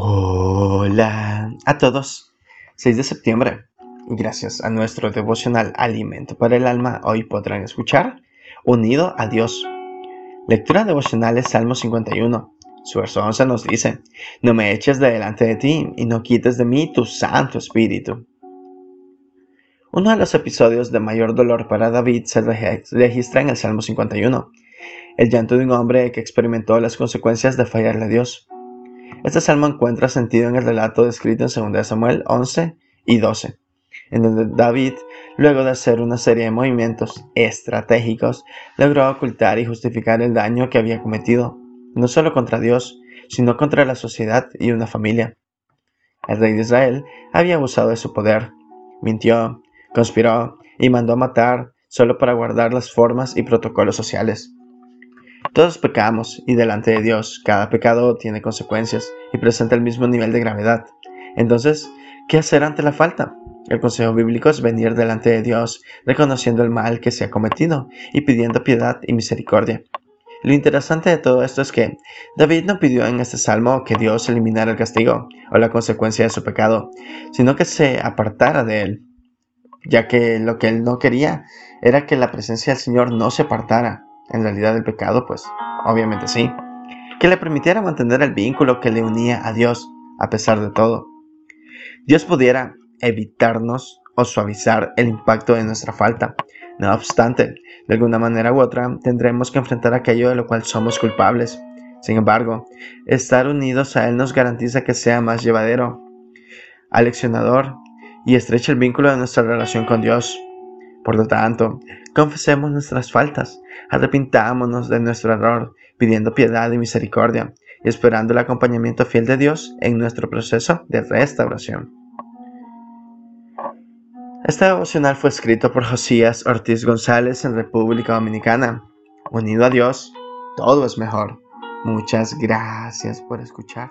Hola a todos. 6 de septiembre. Gracias a nuestro devocional Alimento para el Alma, hoy podrán escuchar Unido a Dios. Lectura devocional es Salmo 51. Su verso 11 nos dice, No me eches de delante de ti y no quites de mí tu Santo Espíritu. Uno de los episodios de mayor dolor para David se registra en el Salmo 51, el llanto de un hombre que experimentó las consecuencias de fallarle a Dios. Este salmo encuentra sentido en el relato descrito en 2 Samuel 11 y 12, en donde David, luego de hacer una serie de movimientos estratégicos, logró ocultar y justificar el daño que había cometido, no solo contra Dios, sino contra la sociedad y una familia. El rey de Israel había abusado de su poder, mintió, conspiró y mandó a matar solo para guardar las formas y protocolos sociales. Todos pecamos y delante de Dios cada pecado tiene consecuencias y presenta el mismo nivel de gravedad. Entonces, ¿qué hacer ante la falta? El consejo bíblico es venir delante de Dios reconociendo el mal que se ha cometido y pidiendo piedad y misericordia. Lo interesante de todo esto es que David no pidió en este salmo que Dios eliminara el castigo o la consecuencia de su pecado, sino que se apartara de él, ya que lo que él no quería era que la presencia del Señor no se apartara, en realidad el pecado, pues obviamente sí, que le permitiera mantener el vínculo que le unía a Dios a pesar de todo. Dios pudiera evitarnos o suavizar el impacto de nuestra falta. No obstante, de alguna manera u otra tendremos que enfrentar aquello de lo cual somos culpables. Sin embargo, estar unidos a Él nos garantiza que sea más llevadero, aleccionador y estrecha el vínculo de nuestra relación con Dios. Por lo tanto, confesemos nuestras faltas, arrepintámonos de nuestro error, pidiendo piedad y misericordia, y esperando el acompañamiento fiel de Dios en nuestro proceso de restauración. Este devocional fue escrito por Josías Ortiz González en República Dominicana. Unido a Dios, todo es mejor. Muchas gracias por escuchar.